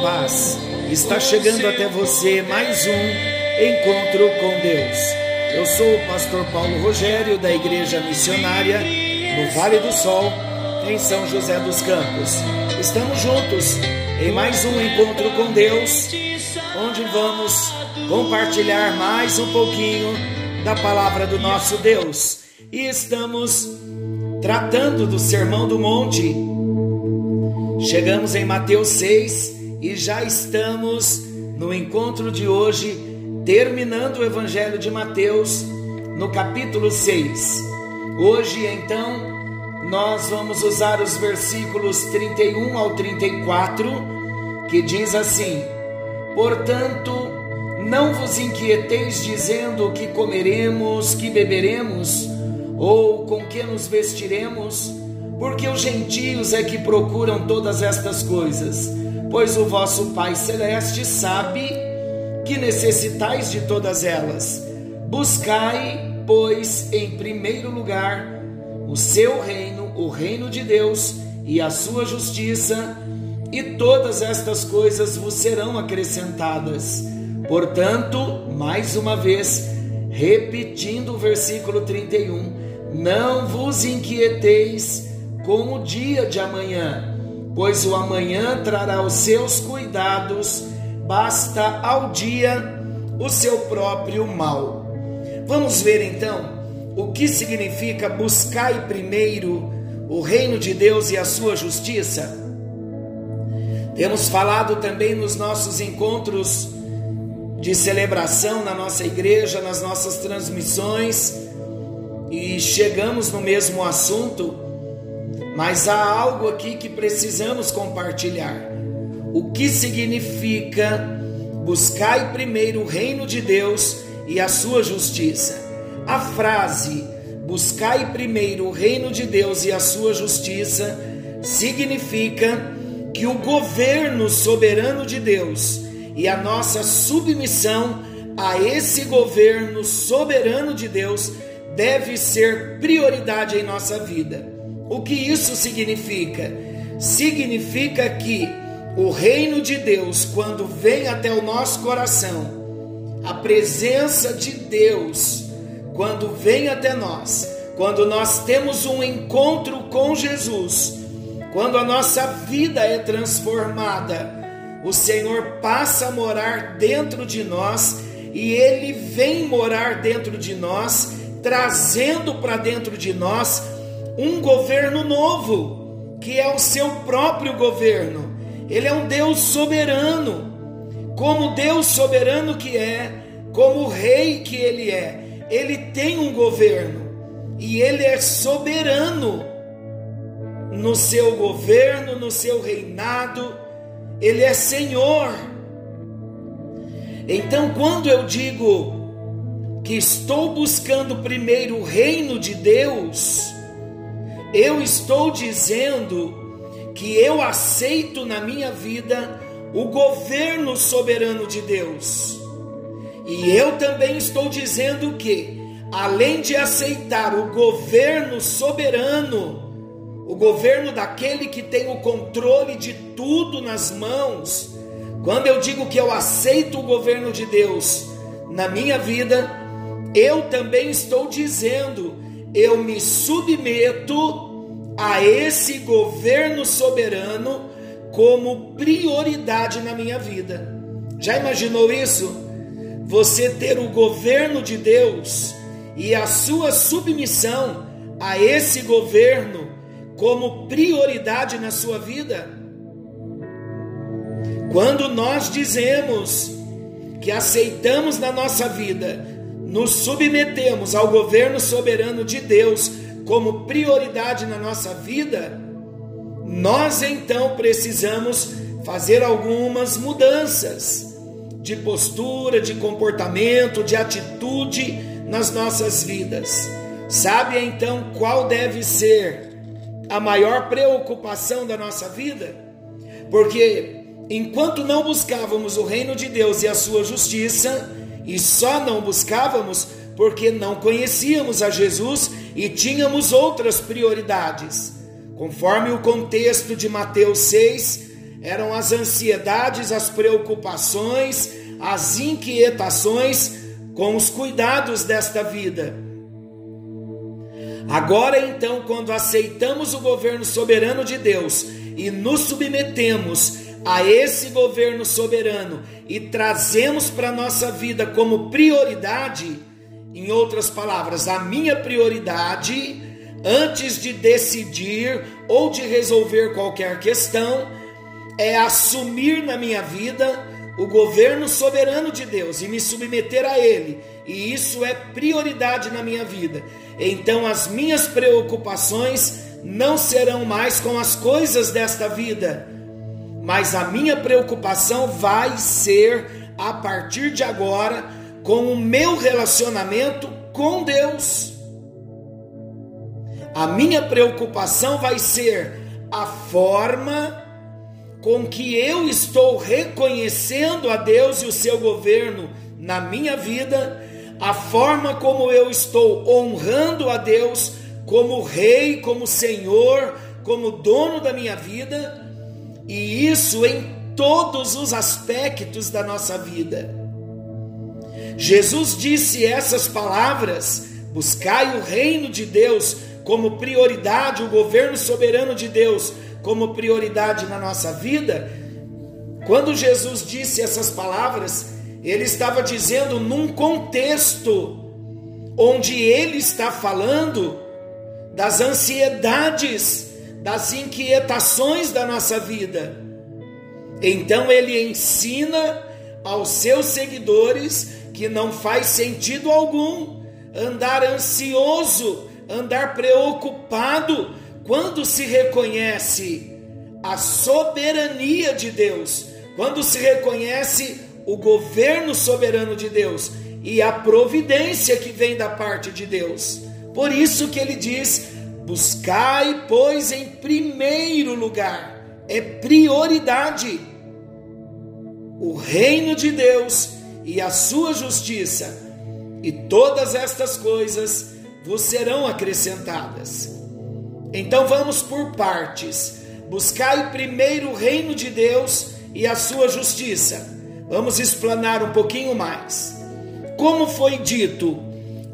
paz. Está chegando até você mais um encontro com Deus. Eu sou o pastor Paulo Rogério da Igreja Missionária no Vale do Sol, em São José dos Campos. Estamos juntos em mais um encontro com Deus, onde vamos compartilhar mais um pouquinho da palavra do nosso Deus. E estamos tratando do Sermão do Monte. Chegamos em Mateus 6 e já estamos no encontro de hoje, terminando o Evangelho de Mateus, no capítulo 6. Hoje, então, nós vamos usar os versículos 31 ao 34, que diz assim: Portanto, não vos inquieteis dizendo o que comeremos, que beberemos, ou com que nos vestiremos, porque os gentios é que procuram todas estas coisas, pois o vosso Pai Celeste sabe que necessitais de todas elas. Buscai, pois, em primeiro lugar o seu reino, o reino de Deus e a sua justiça, e todas estas coisas vos serão acrescentadas. Portanto, mais uma vez, repetindo o versículo 31, não vos inquieteis com o dia de amanhã, pois o amanhã trará os seus cuidados, basta ao dia o seu próprio mal. Vamos ver então o que significa buscai primeiro o reino de Deus e a sua justiça. Temos falado também nos nossos encontros de celebração na nossa igreja, nas nossas transmissões, e chegamos no mesmo assunto, mas há algo aqui que precisamos compartilhar. O que significa buscai primeiro o reino de Deus e a sua justiça? A frase buscai primeiro o reino de Deus e a sua justiça significa que o governo soberano de Deus e a nossa submissão a esse governo soberano de Deus deve ser prioridade em nossa vida. O que isso significa? Significa que o reino de Deus, quando vem até o nosso coração, a presença de Deus, quando vem até nós, quando nós temos um encontro com Jesus, quando a nossa vida é transformada, o Senhor passa a morar dentro de nós e ele vem morar dentro de nós, trazendo para dentro de nós um governo novo, que é o seu próprio governo. Ele é um Deus soberano. Como Deus soberano que é, como rei que ele é, ele tem um governo e ele é soberano no seu governo, no seu reinado, ele é Senhor. Então, quando eu digo que estou buscando primeiro o reino de Deus, eu estou dizendo que eu aceito na minha vida o governo soberano de Deus. E eu também estou dizendo que, além de aceitar o governo soberano, o governo daquele que tem o controle de tudo nas mãos, quando eu digo que eu aceito o governo de Deus na minha vida, eu também estou dizendo, eu me submeto a esse governo soberano como prioridade na minha vida. Já imaginou isso? Você ter o governo de Deus e a sua submissão a esse governo como prioridade na sua vida? Quando nós dizemos que aceitamos na nossa vida, nos submetemos ao governo soberano de Deus como prioridade na nossa vida, nós então precisamos fazer algumas mudanças de postura, de comportamento, de atitude nas nossas vidas. Sabe então qual deve ser a maior preocupação da nossa vida? Porque enquanto não buscávamos o reino de Deus e a sua justiça, e só não buscávamos porque não conhecíamos a Jesus e tínhamos outras prioridades. Conforme o contexto de Mateus 6, eram as ansiedades, as preocupações, as inquietações com os cuidados desta vida. Agora então, quando aceitamos o governo soberano de Deus e nos submetemos a esse governo soberano e trazemos para a nossa vida como prioridade, em outras palavras, a minha prioridade, antes de decidir ou de resolver qualquer questão, é assumir na minha vida o governo soberano de Deus e me submeter a Ele, e isso é prioridade na minha vida. Então as minhas preocupações não serão mais com as coisas desta vida mas a minha preocupação vai ser a partir de agora com o meu relacionamento com Deus. A minha preocupação vai ser a forma com que eu estou reconhecendo a Deus e o seu governo na minha vida, a forma como eu estou honrando a Deus como Rei, como Senhor, como dono da minha vida e isso em todos os aspectos da nossa vida. Jesus disse essas palavras: buscai o reino de Deus como prioridade, o governo soberano de Deus como prioridade na nossa vida. Quando Jesus disse essas palavras, ele estava dizendo num contexto onde ele está falando das ansiedades das inquietações da nossa vida. Então ele ensina aos seus seguidores que não faz sentido algum andar ansioso, andar preocupado quando se reconhece a soberania de Deus, quando se reconhece o governo soberano de Deus e a providência que vem da parte de Deus. Por isso que ele diz: Buscai, pois, em primeiro lugar, é prioridade, o reino de Deus e a sua justiça, e todas estas coisas vos serão acrescentadas. Então vamos por partes. Buscai primeiro o reino de Deus e a sua justiça. Vamos explanar um pouquinho mais. Como foi dito,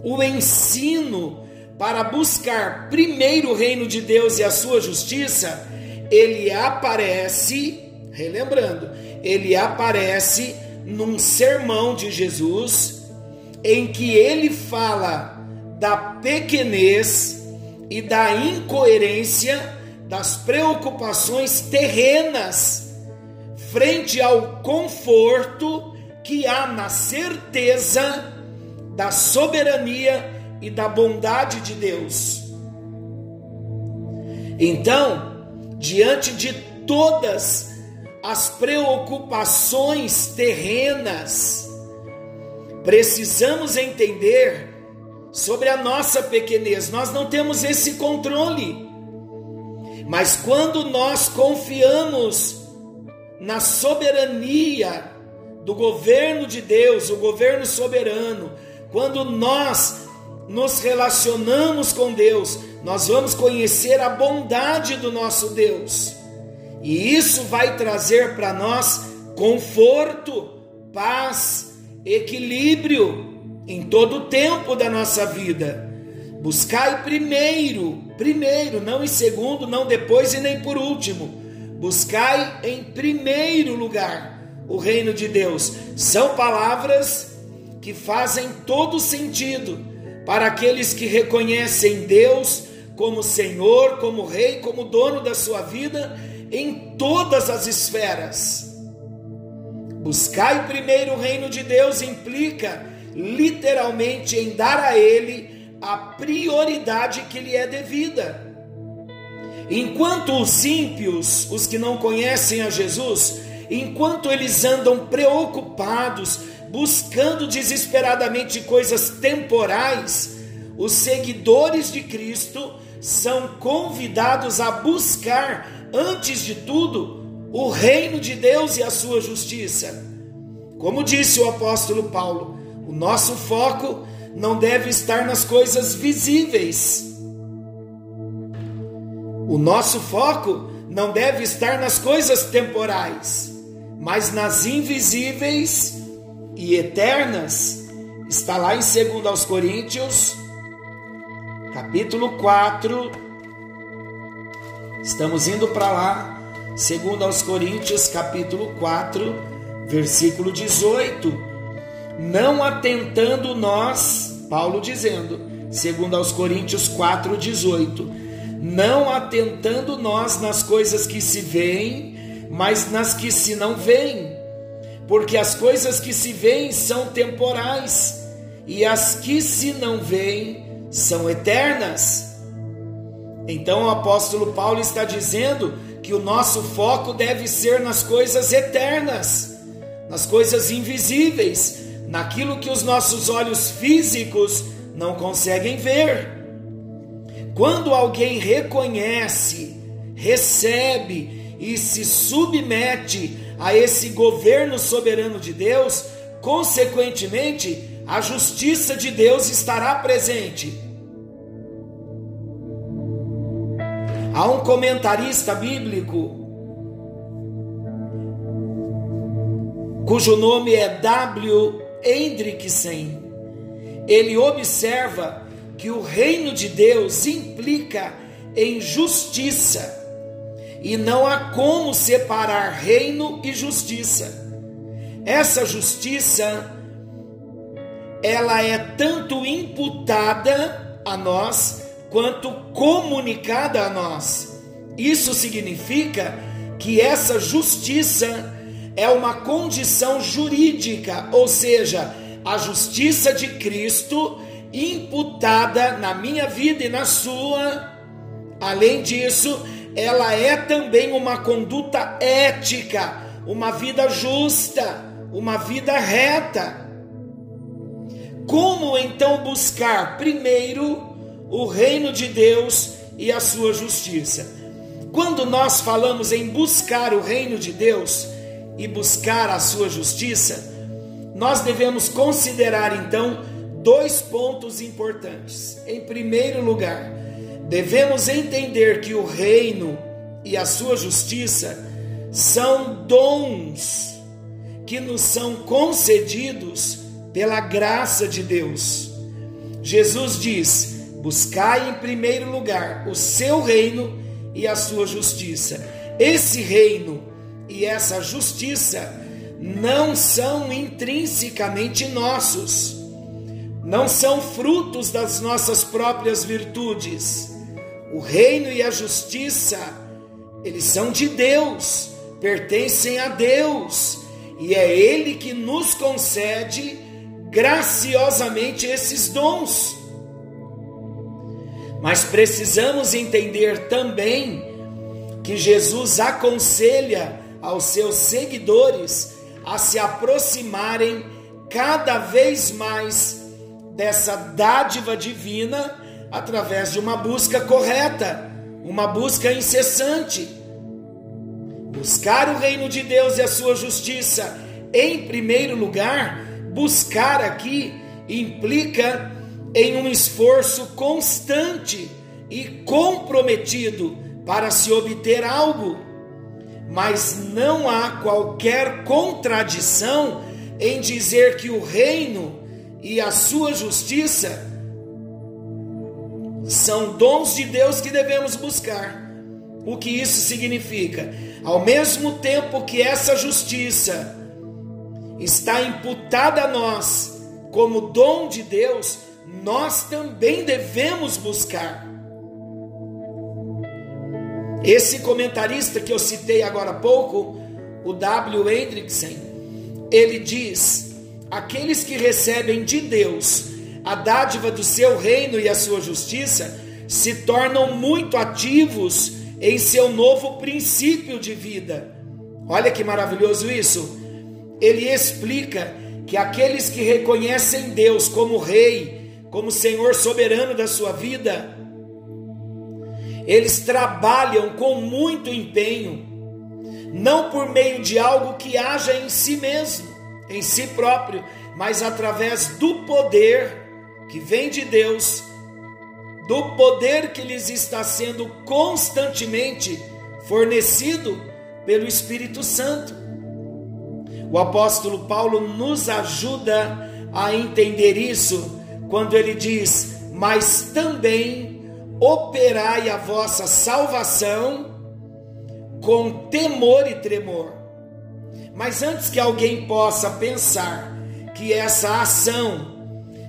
o ensino para buscar primeiro o reino de Deus e a sua justiça, ele aparece, relembrando, ele aparece num sermão de Jesus em que ele fala da pequenez e da incoerência das preocupações terrenas frente ao conforto que há na certeza da soberania e da bondade de Deus. Então, diante de todas as preocupações terrenas, precisamos entender sobre a nossa pequenez. Nós não temos esse controle. Mas quando nós confiamos na soberania do governo de Deus, o governo soberano, quando nós nos relacionamos com Deus, nós vamos conhecer a bondade do nosso Deus. E isso vai trazer para nós conforto, paz, equilíbrio em todo o tempo da nossa vida. Buscai primeiro, primeiro, não em segundo, não depois e nem por último. Buscai em primeiro lugar o reino de Deus. São palavras que fazem todo sentido para aqueles que reconhecem Deus como Senhor, como Rei, como dono da sua vida em todas as esferas. Buscai primeiro o reino de Deus implica literalmente em dar a ele a prioridade que lhe é devida. Enquanto os ímpios, os que não conhecem a Jesus, enquanto eles andam preocupados, buscando desesperadamente coisas temporais, os seguidores de Cristo são convidados a buscar, antes de tudo, o reino de Deus e a sua justiça. Como disse o apóstolo Paulo, o nosso foco não deve estar nas coisas visíveis. O nosso foco não deve estar nas coisas temporais, mas nas invisíveis e eternas. Está lá em 2 aos Coríntios, capítulo 4. Estamos indo para lá, 2 aos Coríntios, capítulo 4, versículo 18 não atentando nós, Paulo dizendo, segundo aos Coríntios 4:18, não atentando nós nas coisas que se veem, mas nas que se não veem, porque as coisas que se veem são temporais e as que se não veem são eternas. Então o apóstolo Paulo está dizendo que o nosso foco deve ser nas coisas eternas, nas coisas invisíveis, naquilo que os nossos olhos físicos não conseguem ver. Quando alguém reconhece, recebe e se submete a esse governo soberano de Deus, consequentemente, a justiça de Deus estará presente. Há um comentarista bíblico cujo nome é W. Hendrickson, ele observa que o reino de Deus implica em justiça e não há como separar reino e justiça. Essa justiça ela é tanto imputada a nós quanto comunicada a nós. Isso significa que essa justiça é uma condição jurídica, ou seja, a justiça de Cristo imputada na minha vida e na sua. Além disso, ela é também uma conduta ética, uma vida justa, uma vida reta. Como então buscar primeiro o reino de Deus e a sua justiça? Quando nós falamos em buscar o reino de Deus, e buscar a sua justiça, nós devemos considerar então dois pontos importantes. Em primeiro lugar, devemos entender que o reino e a sua justiça são dons que nos são concedidos pela graça de Deus. Jesus diz: Buscai em primeiro lugar o seu reino e a sua justiça. Esse reino e essa justiça não são intrinsecamente nossos, não são frutos das nossas próprias virtudes. O reino e a justiça, eles são de Deus, pertencem a Deus, e é Ele que nos concede graciosamente esses dons. Mas precisamos entender também que Jesus aconselha aos seus seguidores a se aproximarem cada vez mais dessa dádiva divina através de uma busca correta, uma busca incessante. Buscar o reino de Deus e a sua justiça em primeiro lugar, buscar aqui implica em um esforço constante e comprometido para se obter algo mas não há qualquer contradição em dizer que o reino e a sua justiça são dons de Deus que devemos buscar. O que isso significa? Ao mesmo tempo que essa justiça está imputada a nós como dom de Deus, nós também devemos buscar. Esse comentarista que eu citei agora há pouco, o W. Hendrickson, ele diz: aqueles que recebem de Deus a dádiva do seu reino e a sua justiça se tornam muito ativos em seu novo princípio de vida. Olha que maravilhoso isso. Ele explica que aqueles que reconhecem Deus como Rei, como Senhor soberano da sua vida, eles trabalham com muito empenho, não por meio de algo que haja em si mesmo, em si próprio, mas através do poder que vem de Deus, do poder que lhes está sendo constantemente fornecido pelo Espírito Santo. O apóstolo Paulo nos ajuda a entender isso quando ele diz: Mas também operai a vossa salvação com temor e tremor. Mas antes que alguém possa pensar que essa ação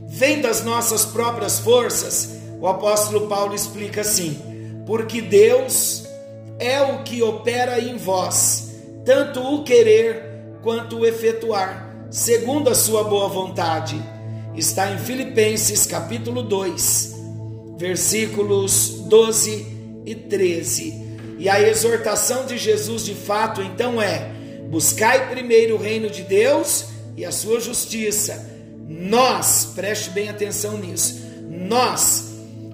vem das nossas próprias forças, o apóstolo Paulo explica assim: porque Deus é o que opera em vós, tanto o querer quanto o efetuar, segundo a sua boa vontade. Está em Filipenses capítulo 2, versículos 12 e 13. E a exortação de Jesus de fato então é: buscai primeiro o reino de Deus e a sua justiça. Nós, preste bem atenção nisso, nós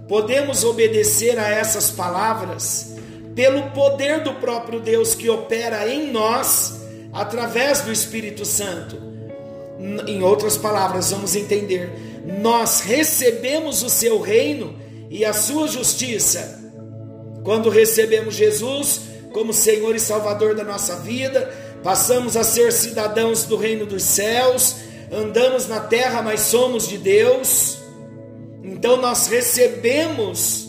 podemos obedecer a essas palavras pelo poder do próprio Deus que opera em nós através do Espírito Santo. Em outras palavras, vamos entender: nós recebemos o seu reino e a sua justiça. Quando recebemos Jesus como Senhor e Salvador da nossa vida, passamos a ser cidadãos do reino dos céus, andamos na terra, mas somos de Deus. Então nós recebemos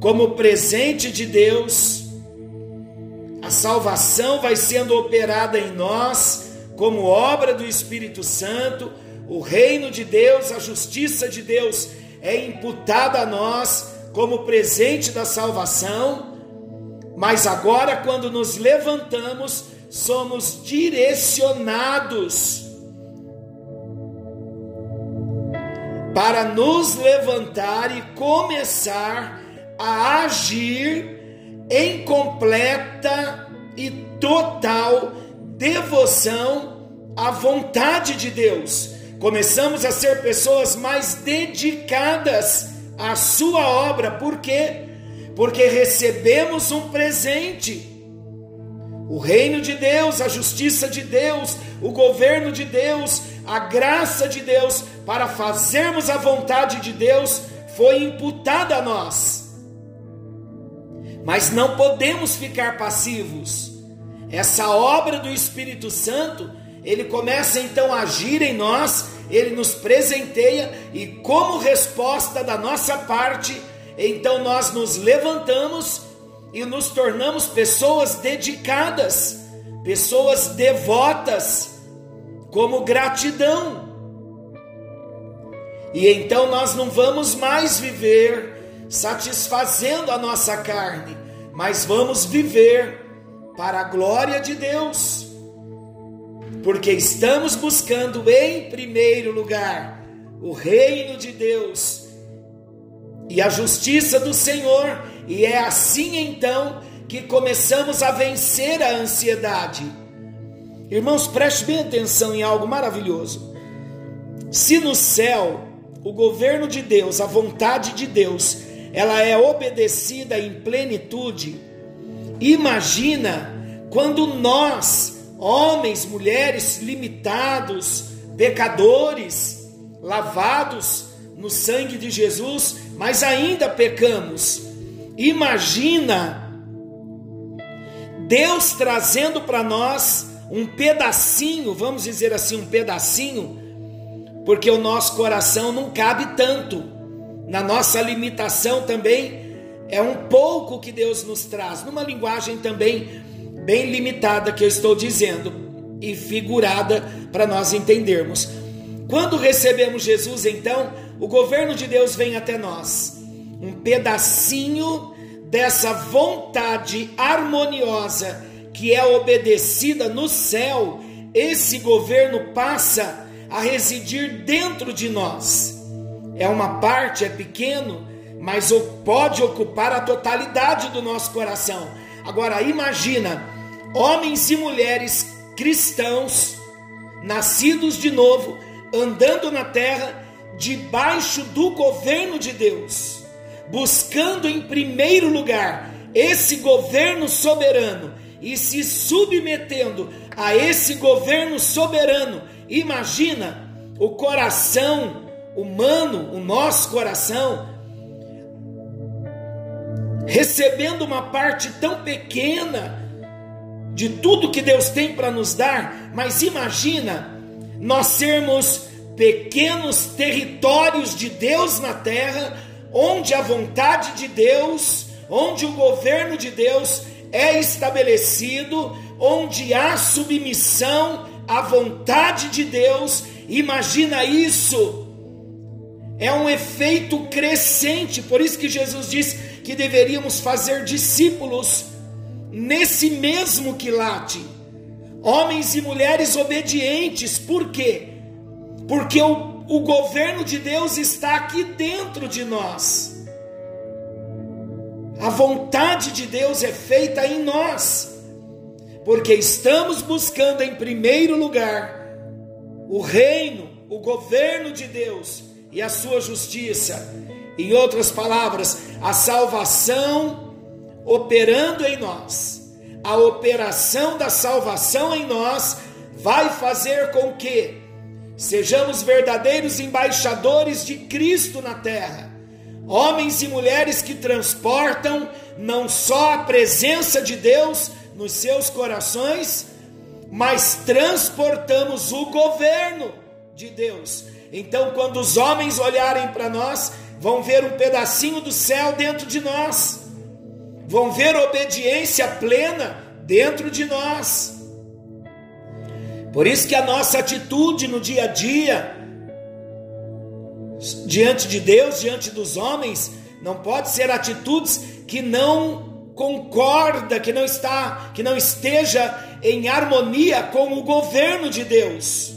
como presente de Deus a salvação vai sendo operada em nós como obra do Espírito Santo, o reino de Deus, a justiça de Deus é imputada a nós como presente da salvação, mas agora, quando nos levantamos, somos direcionados para nos levantar e começar a agir em completa e total devoção à vontade de Deus. Começamos a ser pessoas mais dedicadas à Sua obra, por quê? Porque recebemos um presente. O reino de Deus, a justiça de Deus, o governo de Deus, a graça de Deus para fazermos a vontade de Deus foi imputada a nós mas não podemos ficar passivos. Essa obra do Espírito Santo, ele começa então a agir em nós, ele nos presenteia e, como resposta da nossa parte, então nós nos levantamos e nos tornamos pessoas dedicadas, pessoas devotas, como gratidão. E então nós não vamos mais viver satisfazendo a nossa carne, mas vamos viver para a glória de Deus, porque estamos buscando em primeiro lugar o reino de Deus e a justiça do Senhor, e é assim então que começamos a vencer a ansiedade. Irmãos, preste bem atenção em algo maravilhoso. Se no céu o governo de Deus, a vontade de Deus, ela é obedecida em plenitude. Imagina quando nós, homens, mulheres limitados, pecadores, lavados no sangue de Jesus, mas ainda pecamos. Imagina Deus trazendo para nós um pedacinho, vamos dizer assim, um pedacinho, porque o nosso coração não cabe tanto na nossa limitação também é um pouco que Deus nos traz, numa linguagem também bem limitada que eu estou dizendo e figurada para nós entendermos. Quando recebemos Jesus, então, o governo de Deus vem até nós. Um pedacinho dessa vontade harmoniosa que é obedecida no céu esse governo passa a residir dentro de nós. É uma parte, é pequeno, mas pode ocupar a totalidade do nosso coração. Agora imagina homens e mulheres cristãos, nascidos de novo, andando na terra debaixo do governo de Deus, buscando em primeiro lugar esse governo soberano e se submetendo a esse governo soberano. Imagina o coração humano, o nosso coração, recebendo uma parte tão pequena de tudo que Deus tem para nos dar, mas imagina nós sermos pequenos territórios de Deus na terra, onde a vontade de Deus, onde o governo de Deus é estabelecido, onde há submissão à vontade de Deus. Imagina isso. É um efeito crescente, por isso que Jesus diz que deveríamos fazer discípulos nesse mesmo quilate. Homens e mulheres obedientes, por quê? Porque o, o governo de Deus está aqui dentro de nós. A vontade de Deus é feita em nós, porque estamos buscando em primeiro lugar o reino, o governo de Deus e a sua justiça. Em outras palavras, a salvação operando em nós. A operação da salvação em nós vai fazer com que sejamos verdadeiros embaixadores de Cristo na terra, homens e mulheres que transportam não só a presença de Deus nos seus corações, mas transportamos o governo de Deus. Então, quando os homens olharem para nós, vão ver um pedacinho do céu dentro de nós, vão ver obediência plena dentro de nós. Por isso que a nossa atitude no dia a dia, diante de Deus, diante dos homens, não pode ser atitudes que não concorda, que não está, que não esteja em harmonia com o governo de Deus.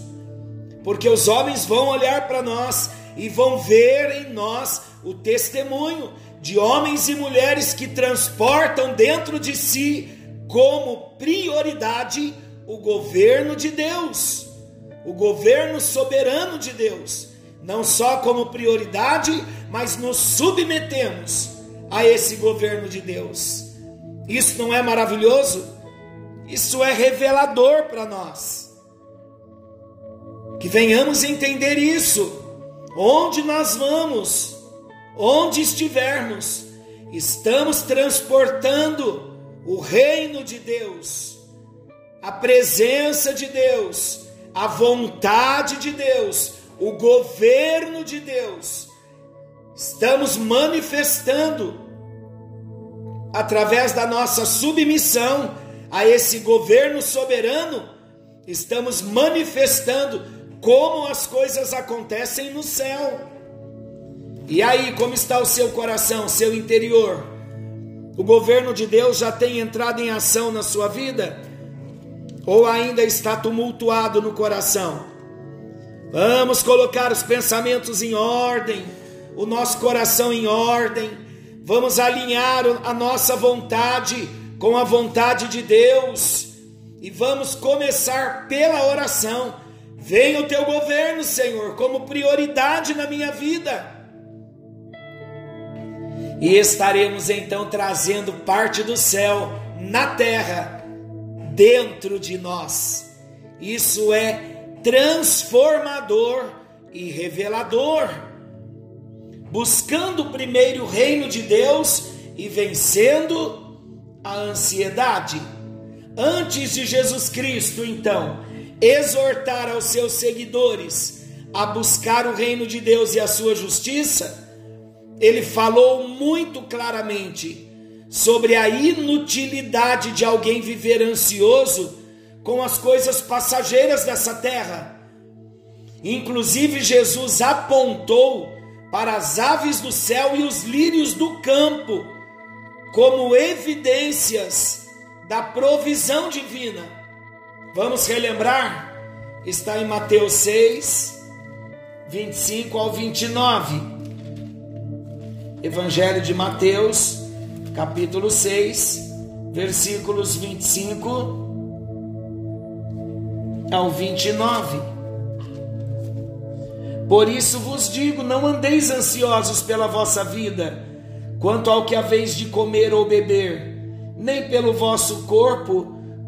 Porque os homens vão olhar para nós e vão ver em nós o testemunho de homens e mulheres que transportam dentro de si como prioridade o governo de Deus, o governo soberano de Deus, não só como prioridade, mas nos submetemos a esse governo de Deus. Isso não é maravilhoso? Isso é revelador para nós. Que venhamos entender isso. Onde nós vamos, onde estivermos, estamos transportando o reino de Deus a presença de Deus, a vontade de Deus, o governo de Deus. Estamos manifestando através da nossa submissão a esse governo soberano, estamos manifestando como as coisas acontecem no céu. E aí, como está o seu coração, seu interior? O governo de Deus já tem entrado em ação na sua vida? ou ainda está tumultuado no coração. Vamos colocar os pensamentos em ordem, o nosso coração em ordem. Vamos alinhar a nossa vontade com a vontade de Deus e vamos começar pela oração. Venha o teu governo, Senhor, como prioridade na minha vida. E estaremos então trazendo parte do céu na terra dentro de nós. Isso é transformador e revelador. Buscando primeiro o reino de Deus e vencendo a ansiedade. Antes de Jesus Cristo, então, exortar aos seus seguidores a buscar o reino de Deus e a sua justiça, ele falou muito claramente sobre a inutilidade de alguém viver ansioso com as coisas passageiras dessa terra. Inclusive, Jesus apontou para as aves do céu e os lírios do campo como evidências da provisão divina. Vamos relembrar? está em Mateus 6, 25 ao 29. Evangelho de Mateus, capítulo 6, versículos 25 ao 29. Por isso vos digo: não andeis ansiosos pela vossa vida, quanto ao que haveis de comer ou beber, nem pelo vosso corpo,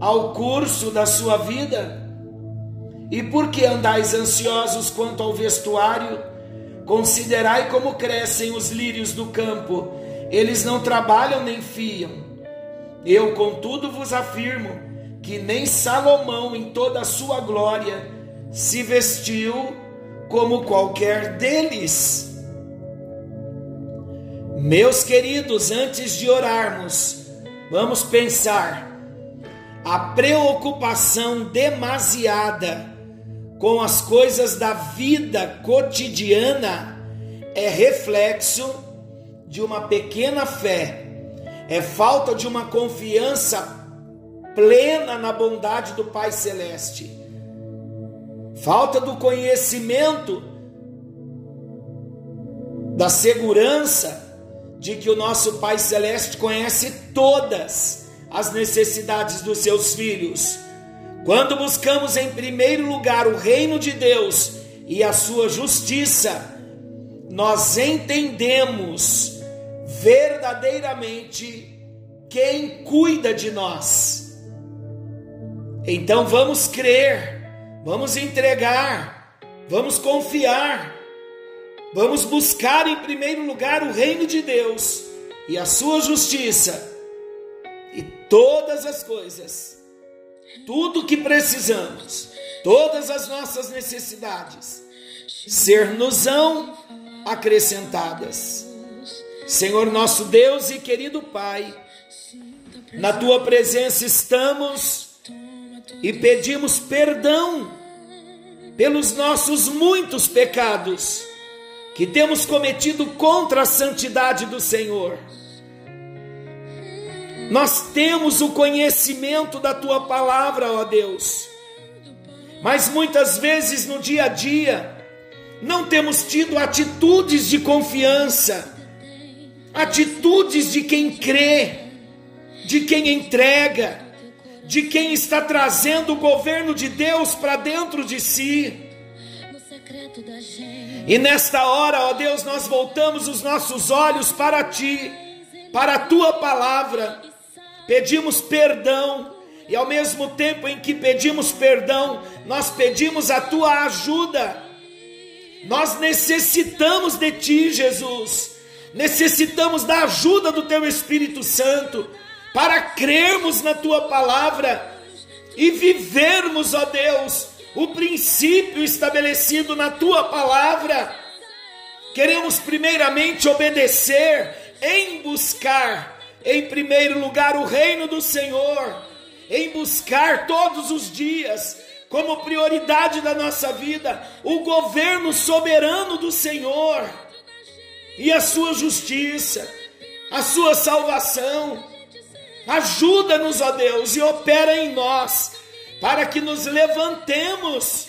ao curso da sua vida? E por que andais ansiosos quanto ao vestuário? Considerai como crescem os lírios do campo, eles não trabalham nem fiam. Eu, contudo, vos afirmo que nem Salomão, em toda a sua glória, se vestiu como qualquer deles. Meus queridos, antes de orarmos, vamos pensar a preocupação demasiada com as coisas da vida cotidiana é reflexo de uma pequena fé, é falta de uma confiança plena na bondade do Pai Celeste, falta do conhecimento, da segurança de que o nosso Pai Celeste conhece todas as necessidades dos seus filhos quando buscamos em primeiro lugar o reino de Deus e a sua justiça, nós entendemos verdadeiramente quem cuida de nós. Então vamos crer, vamos entregar, vamos confiar, vamos buscar em primeiro lugar o reino de Deus e a sua justiça, todas as coisas tudo que precisamos, todas as nossas necessidades, ser-nos-ão acrescentadas. Senhor nosso Deus e querido Pai, na tua presença estamos e pedimos perdão pelos nossos muitos pecados que temos cometido contra a santidade do Senhor nós temos o conhecimento da tua palavra, ó Deus, mas muitas vezes no dia a dia não temos tido atitudes de confiança, atitudes de quem crê, de quem entrega, de quem está trazendo o governo de Deus para dentro de si. E nesta hora, ó Deus, nós voltamos os nossos olhos para ti, para a tua palavra pedimos perdão, e ao mesmo tempo em que pedimos perdão, nós pedimos a tua ajuda. Nós necessitamos de ti, Jesus. Necessitamos da ajuda do teu Espírito Santo para crermos na tua palavra e vivermos, ó Deus, o princípio estabelecido na tua palavra. Queremos primeiramente obedecer em buscar em primeiro lugar o reino do Senhor, em buscar todos os dias, como prioridade da nossa vida, o governo soberano do Senhor e a sua justiça, a sua salvação. Ajuda-nos, ó Deus, e opera em nós, para que nos levantemos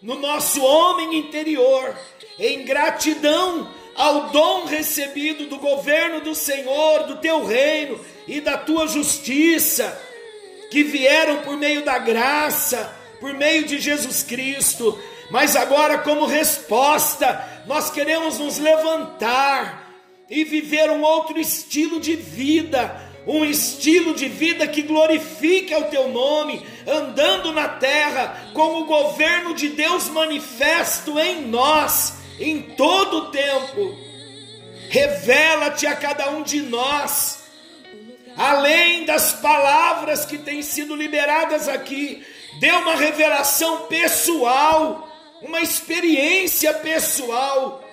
no nosso homem interior, em gratidão ao dom recebido do governo do Senhor, do teu reino e da tua justiça, que vieram por meio da graça, por meio de Jesus Cristo, mas agora, como resposta, nós queremos nos levantar e viver um outro estilo de vida, um estilo de vida que glorifique ao teu nome, andando na terra com o governo de Deus manifesto em nós em todo o tempo. Revela-te a cada um de nós. além das palavras que têm sido liberadas aqui, dê uma revelação pessoal, uma experiência pessoal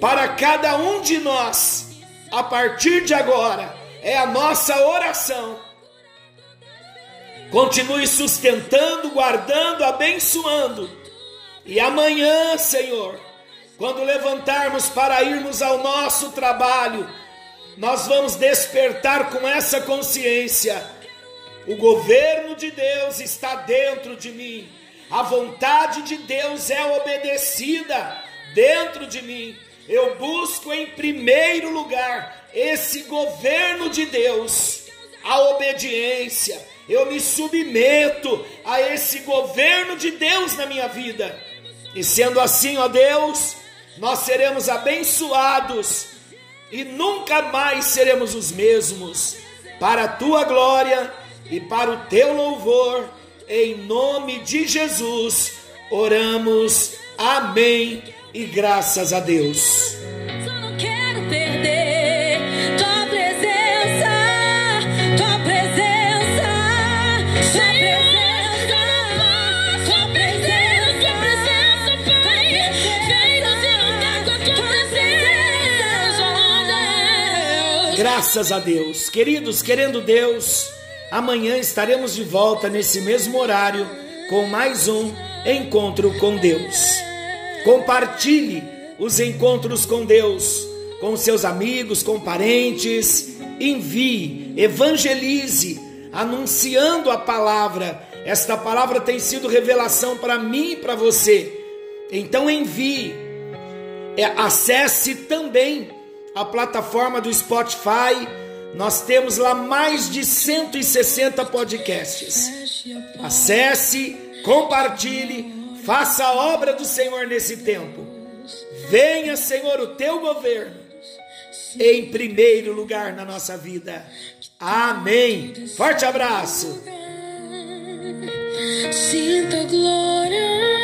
para cada um de nós, a partir de agora, é a nossa oração. Continue sustentando, guardando, abençoando. E amanhã, Senhor, quando levantarmos para irmos ao nosso trabalho, nós vamos despertar com essa consciência. O governo de Deus está dentro de mim. A vontade de Deus é obedecida dentro de mim. Eu busco em primeiro lugar esse governo de Deus, a obediência. Eu me submeto a esse governo de Deus na minha vida. E sendo assim, ó Deus, nós seremos abençoados e nunca mais seremos os mesmos. Para a tua glória e para o teu louvor, em nome de Jesus, oramos. Amém e graças a Deus. Graças a Deus. Queridos, querendo Deus, amanhã estaremos de volta nesse mesmo horário com mais um encontro com Deus. Compartilhe os encontros com Deus com seus amigos, com parentes. Envie, evangelize, anunciando a palavra. Esta palavra tem sido revelação para mim e para você. Então envie. É, acesse também a plataforma do Spotify. Nós temos lá mais de 160 podcasts. Acesse, compartilhe, faça a obra do Senhor nesse tempo. Venha, Senhor, o teu governo em primeiro lugar na nossa vida. Amém. Forte abraço. Sinta glória.